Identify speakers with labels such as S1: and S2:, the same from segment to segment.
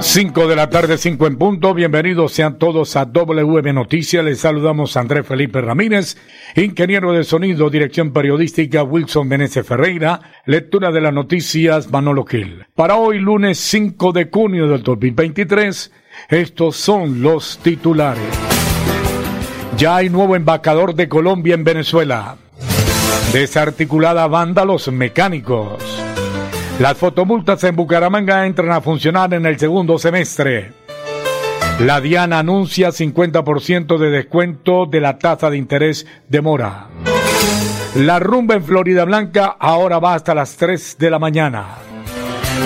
S1: 5 de la tarde, 5 en punto. Bienvenidos sean todos a WM Noticias. Les saludamos a Andrés Felipe Ramírez, ingeniero de sonido, dirección periodística Wilson Meneses Ferreira, lectura de las noticias Manolo Gil. Para hoy, lunes 5 de junio del 2023, estos son los titulares. Ya hay nuevo embajador de Colombia en Venezuela. Desarticulada banda Los Mecánicos. Las fotomultas en Bucaramanga entran a funcionar en el segundo semestre. La Diana anuncia 50% de descuento de la tasa de interés de mora. La rumba en Florida Blanca ahora va hasta las 3 de la mañana.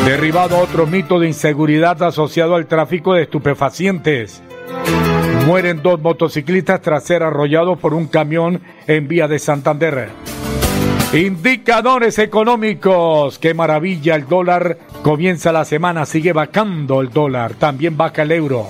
S1: Derribado otro mito de inseguridad asociado al tráfico de estupefacientes. Mueren dos motociclistas tras ser arrollados por un camión en vía de Santander. Indicadores económicos. Qué maravilla el dólar. Comienza la semana, sigue bajando el dólar. También baja el euro.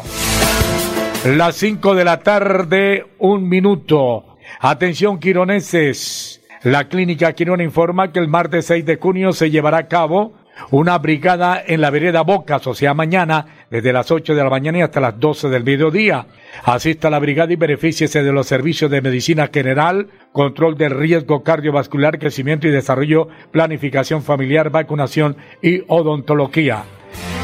S1: Las 5 de la tarde, un minuto. Atención, quironeses. La clínica Quirón informa que el martes 6 de junio se llevará a cabo una brigada en la vereda Bocas, o sea, mañana, desde las 8 de la mañana y hasta las 12 del mediodía. Asista a la brigada y benefíciese de los servicios de medicina general, control del riesgo cardiovascular, crecimiento y desarrollo, planificación familiar, vacunación y odontología.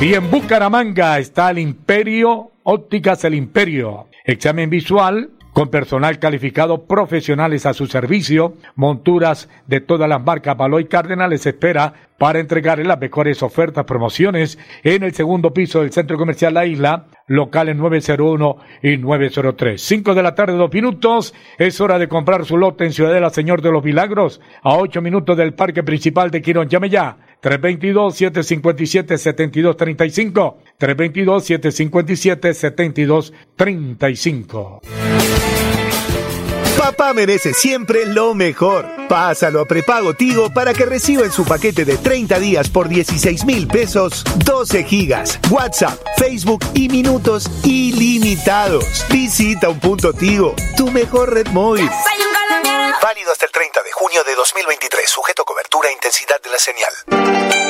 S1: Y en Bucaramanga está el Imperio, Ópticas el Imperio. Examen visual, con personal calificado, profesionales a su servicio, monturas de todas las marcas Baloy Cárdenas les espera para entregarle las mejores ofertas, promociones en el segundo piso del Centro Comercial La Isla, locales 901 y 903. 5 de la tarde, dos minutos. Es hora de comprar su lote en Ciudadela Señor de los Milagros, a 8 minutos del Parque Principal de Quirón. Llame ya. 322-757-7235. 322-757-7235.
S2: Papá merece siempre lo mejor. Pásalo a prepago Tigo para que reciba en su paquete de 30 días por 16 mil pesos 12 gigas, WhatsApp, Facebook y minutos ilimitados. Visita un punto Tigo, tu mejor red móvil. Válido hasta el 30 de junio de 2023, sujeto a cobertura e intensidad de la señal.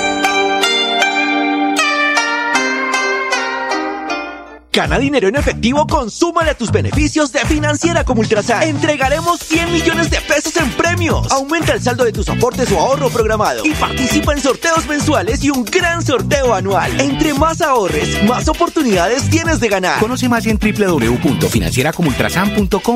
S3: Gana dinero en efectivo, consúmale a tus beneficios de Financiera como Ultrasan. Entregaremos 100 millones de pesos en premios. Aumenta el saldo de tus aportes o ahorro programado y participa en sorteos mensuales y un gran sorteo anual. Entre más ahorres, más oportunidades tienes de ganar.
S4: Conoce más en www.financieracomultrasan.com.co.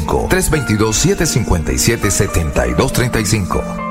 S5: 322-757-7235.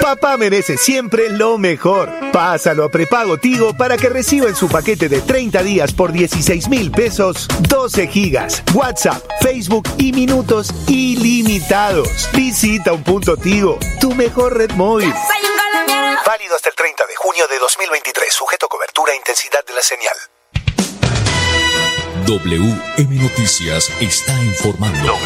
S6: 635 2525.
S2: Papá merece siempre lo mejor. Pásalo a prepago Tigo para que reciba en su paquete de 30 días por 16 mil pesos 12 gigas, WhatsApp, Facebook y minutos ilimitados. Visita un punto Tigo, tu mejor red móvil. Válido hasta el 30 de junio de 2023, sujeto a cobertura e intensidad de la señal.
S7: WM Noticias está informando.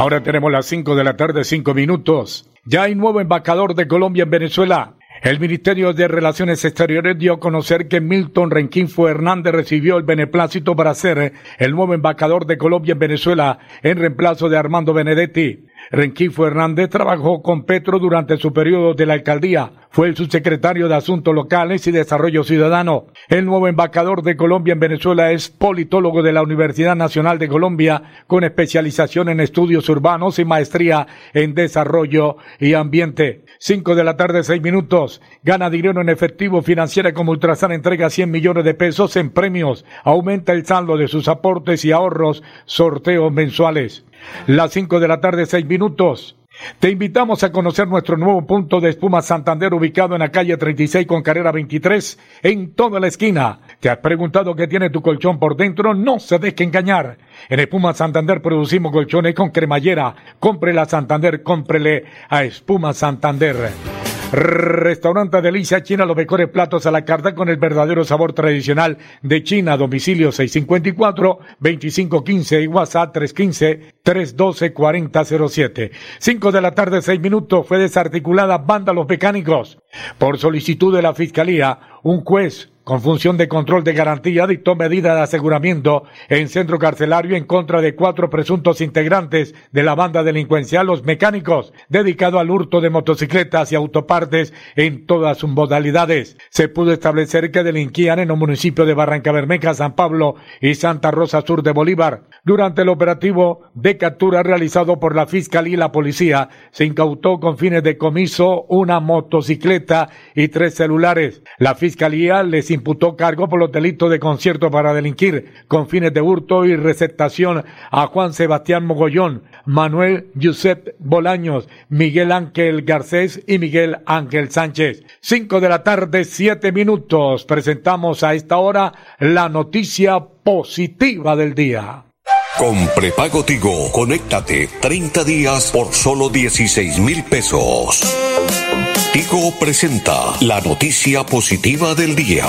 S1: Ahora tenemos las 5 de la tarde, 5 minutos. Ya hay nuevo embajador de Colombia en Venezuela. El Ministerio de Relaciones Exteriores dio a conocer que Milton Renquinfo Hernández recibió el beneplácito para ser el nuevo embajador de Colombia en Venezuela en reemplazo de Armando Benedetti. Renquifo Hernández trabajó con Petro durante su periodo de la alcaldía. Fue el subsecretario de Asuntos Locales y Desarrollo Ciudadano. El nuevo embajador de Colombia en Venezuela es politólogo de la Universidad Nacional de Colombia con especialización en estudios urbanos y maestría en desarrollo y ambiente. Cinco de la tarde, seis minutos. Gana dinero en efectivo financiera como Ultrasan entrega 100 millones de pesos en premios. Aumenta el saldo de sus aportes y ahorros. Sorteos mensuales. Las 5 de la tarde, 6 minutos. Te invitamos a conocer nuestro nuevo punto de espuma Santander ubicado en la calle 36 con carrera 23 en toda la esquina. ¿Te has preguntado qué tiene tu colchón por dentro? No se deje engañar. En Espuma Santander producimos colchones con cremallera. Cómprele a Santander, cómprele a Espuma Santander. Restaurante Delicia China, los mejores platos a la carta con el verdadero sabor tradicional de China. Domicilio 654-2515 y WhatsApp 315-312-4007. 5 de la tarde, 6 minutos. Fue desarticulada Banda Los Mecánicos. Por solicitud de la Fiscalía, un juez con función de control de garantía, dictó medida de aseguramiento en centro carcelario en contra de cuatro presuntos integrantes de la banda delincuencial Los Mecánicos, dedicado al hurto de motocicletas y autopartes en todas sus modalidades. Se pudo establecer que delinquían en los municipios de Barranca Bermeja, San Pablo y Santa Rosa Sur de Bolívar. Durante el operativo de captura realizado por la Fiscalía y la Policía, se incautó con fines de comiso una motocicleta y tres celulares. La Fiscalía les imputó cargo por los delitos de concierto para delinquir con fines de hurto y receptación a Juan Sebastián Mogollón, Manuel Josep Bolaños, Miguel Ángel Garcés y Miguel Ángel Sánchez. Cinco de la tarde, siete minutos. Presentamos a esta hora la noticia positiva del día.
S7: Con prepago Tigo, conéctate 30 días por solo 16 mil pesos. Tigo presenta la noticia positiva del día.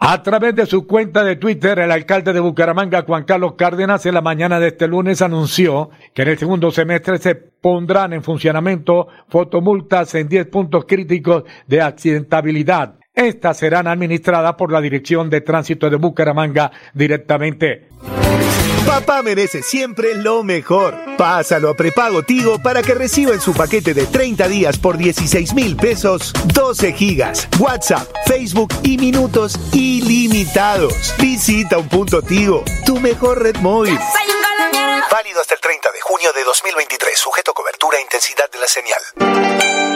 S1: A través de su cuenta de Twitter, el alcalde de Bucaramanga, Juan Carlos Cárdenas, en la mañana de este lunes anunció que en el segundo semestre se pondrán en funcionamiento fotomultas en 10 puntos críticos de accidentabilidad. Estas serán administradas por la Dirección de Tránsito de Bucaramanga directamente.
S2: Papá merece siempre lo mejor. Pásalo a prepago Tigo para que reciba en su paquete de 30 días por 16 mil pesos 12 gigas, WhatsApp, Facebook y minutos ilimitados. Visita un punto Tigo, tu mejor red móvil. Válido hasta el 30 de junio de 2023, sujeto a cobertura e intensidad de la señal.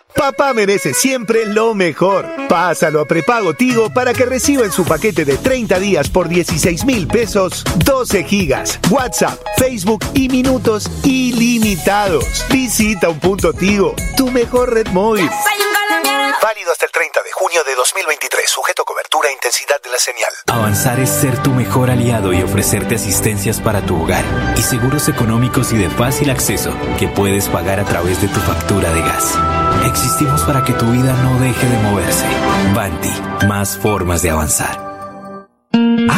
S2: Papá merece siempre lo mejor. Pásalo a prepago Tigo para que reciba en su paquete de 30 días por 16 mil pesos 12 gigas, WhatsApp, Facebook y minutos ilimitados. Visita un punto Tigo, tu mejor red móvil.
S8: Válido hasta el 30 de junio de 2023, sujeto a cobertura e intensidad de la señal.
S9: Avanzar es ser tu mejor aliado y ofrecerte asistencias para tu hogar y seguros económicos y de fácil acceso que puedes pagar a través de tu factura de gas. Existimos para que tu vida no deje de moverse. Banti, más formas de avanzar.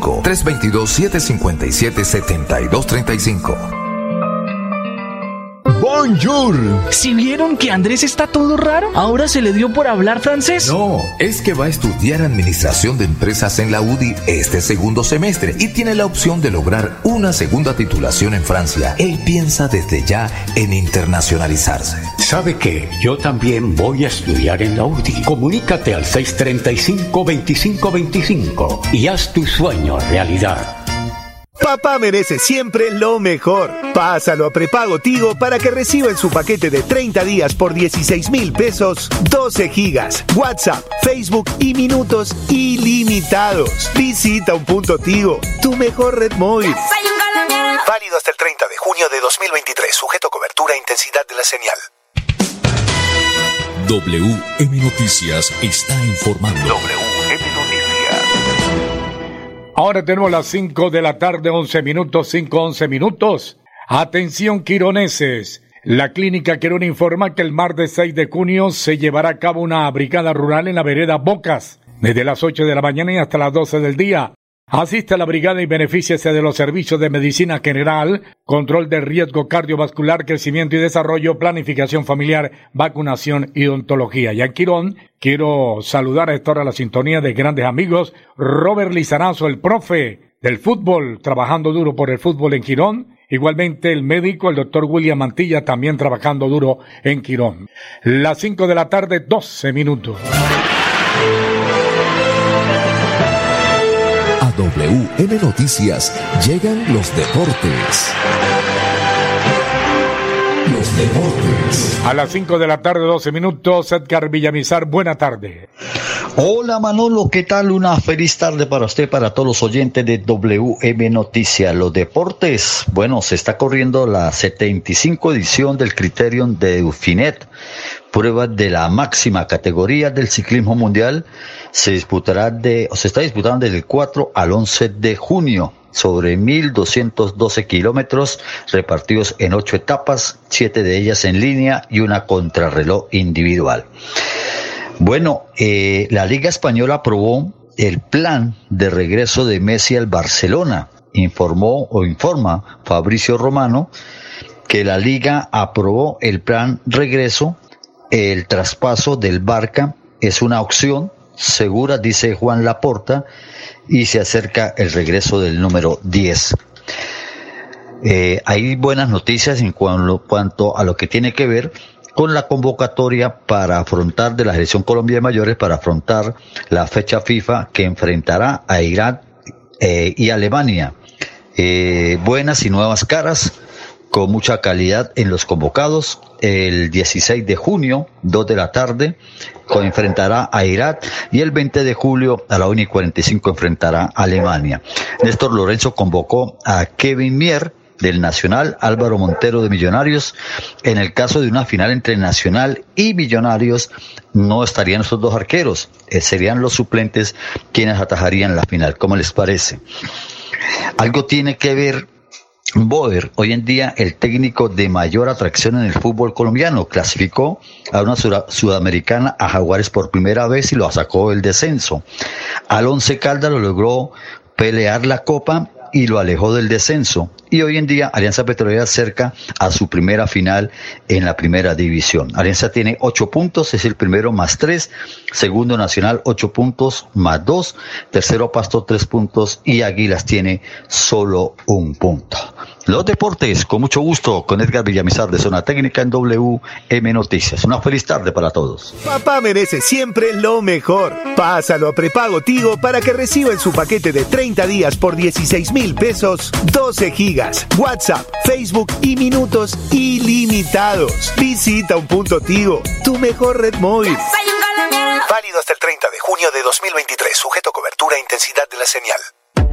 S5: 322-757-7235.
S10: Bonjour. Si vieron que Andrés está todo raro, ahora se le dio por hablar francés.
S5: No, es que va a estudiar administración de empresas en la UDI este segundo semestre y tiene la opción de lograr una segunda titulación en Francia. Él piensa desde ya en internacionalizarse.
S6: ¿Sabe qué? Yo también voy a estudiar en la UDI. Comunícate al 635-2525 y haz tu sueño realidad.
S2: Papá merece siempre lo mejor. Pásalo a prepago Tigo para que reciba en su paquete de 30 días por 16 mil pesos 12 gigas, WhatsApp, Facebook y minutos ilimitados. Visita un punto Tigo, tu mejor red móvil.
S8: Válido hasta el 30 de junio de 2023, sujeto a cobertura e intensidad de la señal.
S7: WM Noticias está informando.
S1: Ahora tenemos las 5 de la tarde, 11 minutos, 5, 11 minutos. Atención, quironeses. La clínica Quirón informa que el martes 6 de junio se llevará a cabo una brigada rural en la vereda Bocas, desde las 8 de la mañana y hasta las 12 del día. Asiste a la brigada y benefíciese de los servicios de medicina general, control de riesgo cardiovascular, crecimiento y desarrollo, planificación familiar, vacunación y odontología. Y en Quirón, quiero saludar a esta hora la sintonía de grandes amigos, Robert Lizarazo, el profe del fútbol, trabajando duro por el fútbol en Quirón. Igualmente el médico, el doctor William Mantilla, también trabajando duro en Quirón. Las 5 de la tarde, 12 minutos.
S7: WM Noticias llegan los deportes. Los deportes.
S1: A las 5 de la tarde, 12 minutos, Edgar Villamizar, buena tarde.
S11: Hola Manolo, ¿qué tal? Una feliz tarde para usted, para todos los oyentes de WM Noticias. Los deportes, bueno, se está corriendo la 75 edición del Criterion de Ufinet, prueba de la máxima categoría del ciclismo mundial. Se disputará de, o se está disputando desde el 4 al 11 de junio sobre 1.212 kilómetros repartidos en ocho etapas, siete de ellas en línea y una contrarreloj individual. Bueno, eh, la Liga Española aprobó el plan de regreso de Messi al Barcelona. Informó o informa Fabricio Romano que la Liga aprobó el plan regreso. El traspaso del Barca es una opción segura, dice Juan Laporta, y se acerca el regreso del número 10. Eh, hay buenas noticias en cuanto a lo que tiene que ver con la convocatoria para afrontar de la Selección Colombia de Mayores, para afrontar la fecha FIFA que enfrentará a Irán eh, y Alemania. Eh, buenas y nuevas caras, con mucha calidad en los convocados. El 16 de junio, 2 de la tarde, enfrentará a Irak y el 20 de julio a la 1 y 45 enfrentará a Alemania. Néstor Lorenzo convocó a Kevin Mier, del Nacional, Álvaro Montero de Millonarios. En el caso de una final entre Nacional y Millonarios, no estarían esos dos arqueros, eh, serían los suplentes quienes atajarían la final. ¿Cómo les parece? Algo tiene que ver Boer, hoy en día el técnico de mayor atracción en el fútbol colombiano, clasificó a una sudamericana a Jaguares por primera vez y lo sacó el descenso. Al Once Caldas lo logró pelear la copa y lo alejó del descenso. Y hoy en día Alianza Petrolera cerca a su primera final en la primera división. Alianza tiene ocho puntos, es el primero más tres, segundo Nacional ocho puntos más dos, tercero Pasto tres puntos y Águilas tiene solo un punto. Los deportes, con mucho gusto, con Edgar Villamizar de Zona Técnica en WM Noticias. Una feliz tarde para todos.
S2: Papá merece siempre lo mejor. Pásalo a prepago Tigo para que reciba en su paquete de 30 días por 16 mil pesos 12 gigas, WhatsApp, Facebook y minutos ilimitados. Visita un punto Tigo, tu mejor red móvil.
S8: Válido hasta el 30 de junio de 2023, sujeto cobertura e intensidad de la señal.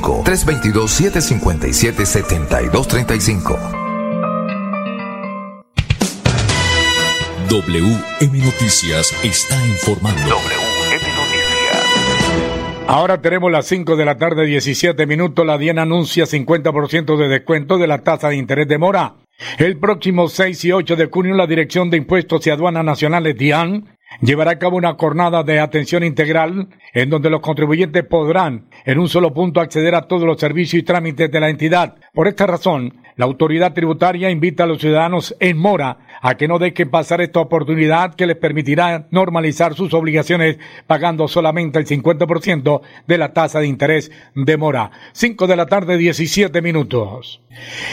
S5: 322-757-7235.
S7: WM Noticias está informando.
S8: WM Noticias.
S1: Ahora tenemos las 5 de la tarde, 17 minutos. La DIAN anuncia 50% de descuento de la tasa de interés de mora. El próximo 6 y 8 de junio, la Dirección de Impuestos y Aduanas Nacionales, DIAN, llevará a cabo una jornada de atención integral en donde los contribuyentes podrán en un solo punto acceder a todos los servicios y trámites de la entidad. Por esta razón, la autoridad tributaria invita a los ciudadanos en mora a que no dejen pasar esta oportunidad que les permitirá normalizar sus obligaciones pagando solamente el 50% de la tasa de interés de mora. 5 de la tarde, 17 minutos.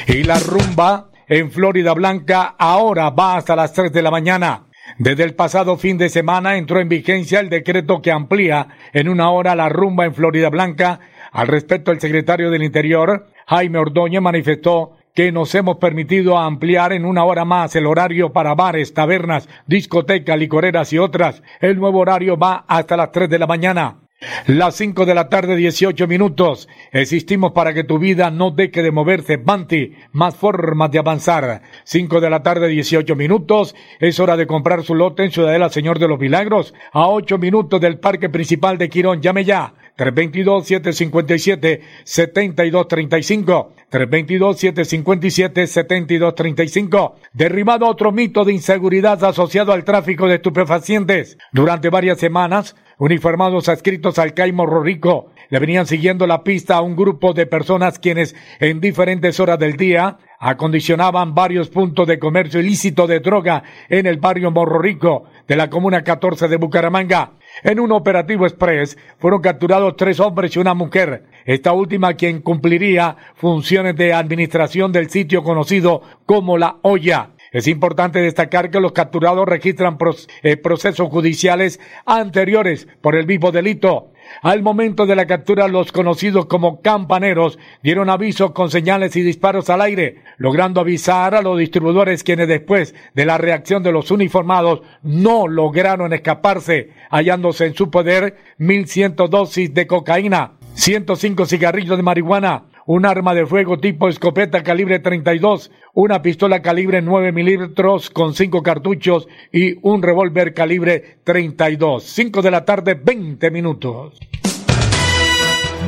S1: Y la rumba en Florida Blanca ahora va hasta las 3 de la mañana. Desde el pasado fin de semana entró en vigencia el decreto que amplía en una hora la rumba en Florida Blanca. Al respecto, el secretario del Interior, Jaime Ordóñez, manifestó que nos hemos permitido ampliar en una hora más el horario para bares, tabernas, discotecas, licoreras y otras. El nuevo horario va hasta las 3 de la mañana. Las 5 de la tarde, 18 minutos. Existimos para que tu vida no deje de moverse. Banti, más formas de avanzar. 5 de la tarde, 18 minutos. Es hora de comprar su lote en Ciudadela Señor de los Milagros. A 8 minutos del parque principal de Quirón. Llame ya. 322-757-7235. 322-757-7235. Derribado otro mito de inseguridad asociado al tráfico de estupefacientes. Durante varias semanas, uniformados adscritos al Caimo Rorico le venían siguiendo la pista a un grupo de personas quienes en diferentes horas del día acondicionaban varios puntos de comercio ilícito de droga en el barrio Morro Rico de la comuna 14 de Bucaramanga. En un operativo express fueron capturados tres hombres y una mujer, esta última quien cumpliría funciones de administración del sitio conocido como La Olla. Es importante destacar que los capturados registran eh, procesos judiciales anteriores por el mismo delito. Al momento de la captura, los conocidos como campaneros dieron aviso con señales y disparos al aire, logrando avisar a los distribuidores quienes después de la reacción de los uniformados no lograron escaparse, hallándose en su poder 1.100 dosis de cocaína, 105 cigarrillos de marihuana, un arma de fuego tipo escopeta calibre 32, una pistola calibre 9 milímetros con 5 cartuchos y un revólver calibre 32. 5 de la tarde, 20 minutos.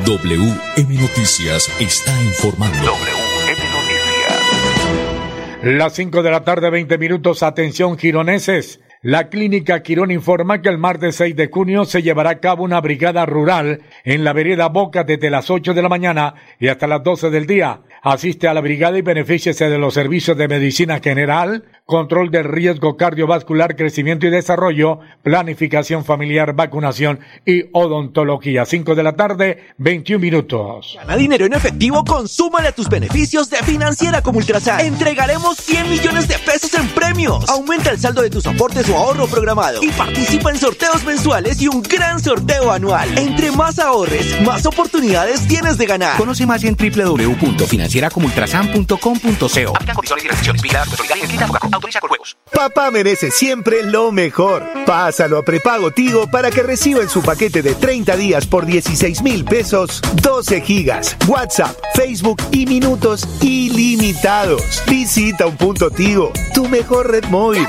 S7: WM Noticias está informando. WM
S1: Noticias. Las 5 de la tarde, 20 minutos. Atención, gironeses. La clínica Quirón informa que el martes 6 de junio se llevará a cabo una brigada rural en la vereda Boca desde las 8 de la mañana y hasta las 12 del día. Asiste a la brigada y benefíciese de los servicios de medicina general, control del riesgo cardiovascular, crecimiento y desarrollo, planificación familiar, vacunación y odontología. 5 de la tarde, 21 minutos.
S3: Gana dinero en efectivo, consúmale a tus beneficios de Financiera como Ultrasan. Entregaremos 100 millones de pesos en premios. Aumenta el saldo de tus aportes o ahorro programado y participa en sorteos mensuales y un gran sorteo anual. Entre más ahorres, más oportunidades tienes de ganar.
S9: Conoce más en www.financiera financieracomultrasan.com.co.
S2: Papá merece siempre lo mejor. Pásalo a prepago Tigo para que reciba en su paquete de 30 días por 16 mil pesos 12 gigas, WhatsApp, Facebook y minutos ilimitados. Visita un punto Tigo, tu mejor red móvil.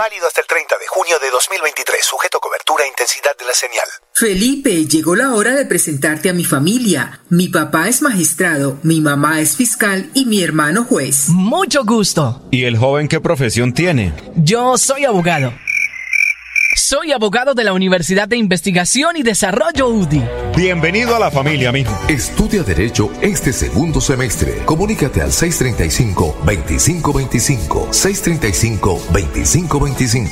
S8: Válido hasta el 30 de junio de 2023, sujeto a cobertura e intensidad de la señal.
S12: Felipe, llegó la hora de presentarte a mi familia. Mi papá es magistrado, mi mamá es fiscal y mi hermano juez.
S10: Mucho gusto.
S13: ¿Y el joven qué profesión tiene?
S10: Yo soy abogado. Soy abogado de la Universidad de Investigación y Desarrollo UDI.
S13: Bienvenido a la familia, mijo.
S5: Estudia Derecho este segundo semestre. Comunícate al 635-2525. 635-2525.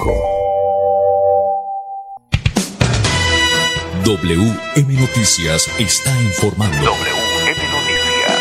S7: WM Noticias está informando. WM
S1: Noticias.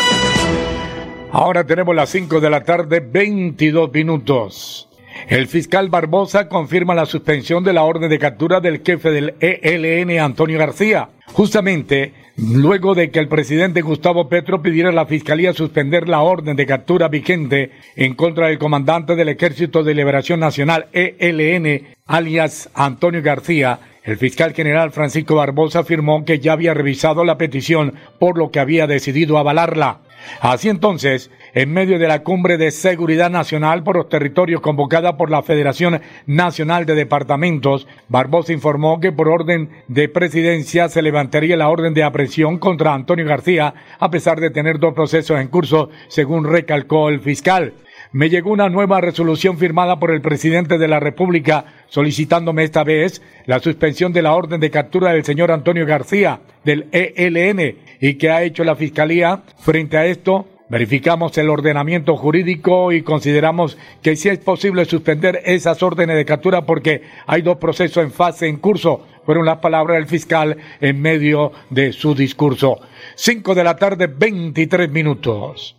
S1: Ahora tenemos las 5 de la tarde, 22 minutos. El fiscal Barbosa confirma la suspensión de la orden de captura del jefe del ELN, Antonio García. Justamente luego de que el presidente Gustavo Petro pidiera a la fiscalía suspender la orden de captura vigente en contra del comandante del Ejército de Liberación Nacional, ELN, alias Antonio García, el fiscal general Francisco Barbosa afirmó que ya había revisado la petición, por lo que había decidido avalarla. Así entonces, en medio de la cumbre de seguridad nacional por los territorios convocada por la Federación Nacional de Departamentos, Barbosa informó que por orden de presidencia se levantaría la orden de aprehensión contra Antonio García, a pesar de tener dos procesos en curso, según recalcó el fiscal me llegó una nueva resolución firmada por el presidente de la República solicitándome esta vez la suspensión de la orden de captura del señor Antonio García del ELN y que ha hecho la Fiscalía frente a esto. Verificamos el ordenamiento jurídico y consideramos que sí es posible suspender esas órdenes de captura porque hay dos procesos en fase en curso. Fueron las palabras del fiscal en medio de su discurso. Cinco de la tarde, 23 minutos.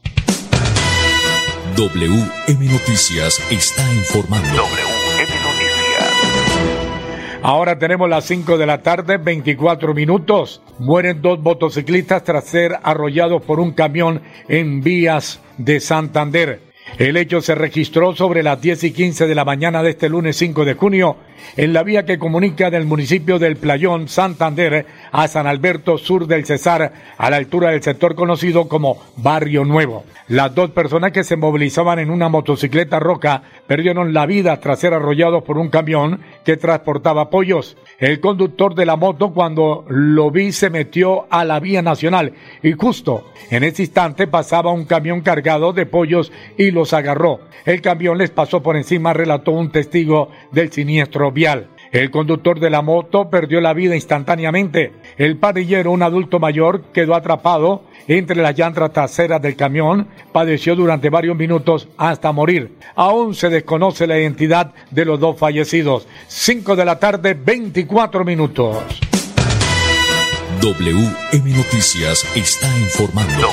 S7: WM Noticias está informando.
S1: Ahora tenemos las 5 de la tarde, 24 minutos. Mueren dos motociclistas tras ser arrollados por un camión en vías de Santander. El hecho se registró sobre las 10 y 15 de la mañana de este lunes 5 de junio en la vía que comunica del municipio del Playón Santander a San Alberto Sur del Cesar, a la altura del sector conocido como Barrio Nuevo. Las dos personas que se movilizaban en una motocicleta roca perdieron la vida tras ser arrollados por un camión que transportaba pollos. El conductor de la moto cuando lo vi se metió a la vía nacional y justo en ese instante pasaba un camión cargado de pollos y los agarró. El camión les pasó por encima, relató un testigo del siniestro vial. El conductor de la moto perdió la vida instantáneamente. El parrillero, un adulto mayor, quedó atrapado entre las llantas traseras del camión, padeció durante varios minutos hasta morir. Aún se desconoce la identidad de los dos fallecidos. 5 de la tarde, 24 minutos.
S7: WM Noticias está informando.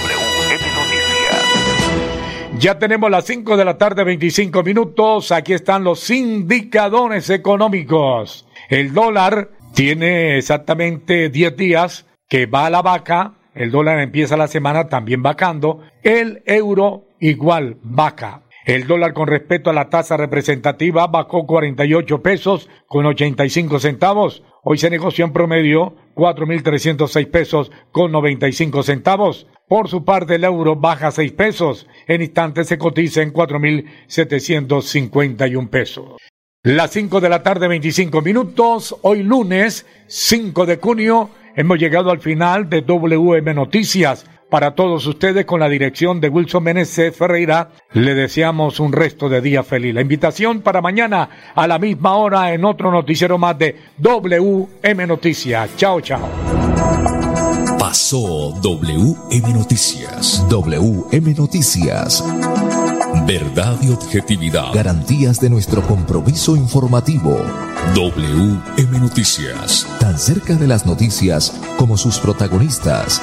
S1: Ya tenemos las 5 de la tarde, 25 minutos. Aquí están los indicadores económicos. El dólar tiene exactamente 10 días que va a la vaca. El dólar empieza la semana también vacando. El euro igual vaca. El dólar con respecto a la tasa representativa bajó 48 pesos con 85 centavos. Hoy se negoció en promedio 4.306 pesos con 95 centavos. Por su parte, el euro baja 6 pesos. En instantes se cotiza en 4.751 pesos. Las 5 de la tarde, 25 minutos. Hoy lunes, 5 de junio, hemos llegado al final de WM Noticias para todos ustedes con la dirección de Wilson Meneses Ferreira. Le deseamos un resto de día feliz. La invitación para mañana a la misma hora en otro noticiero más de WM Noticias. Chao, chao.
S7: Pasó WM Noticias. WM Noticias. Verdad y objetividad. Garantías de nuestro compromiso informativo. WM Noticias. Tan cerca de las noticias como sus protagonistas.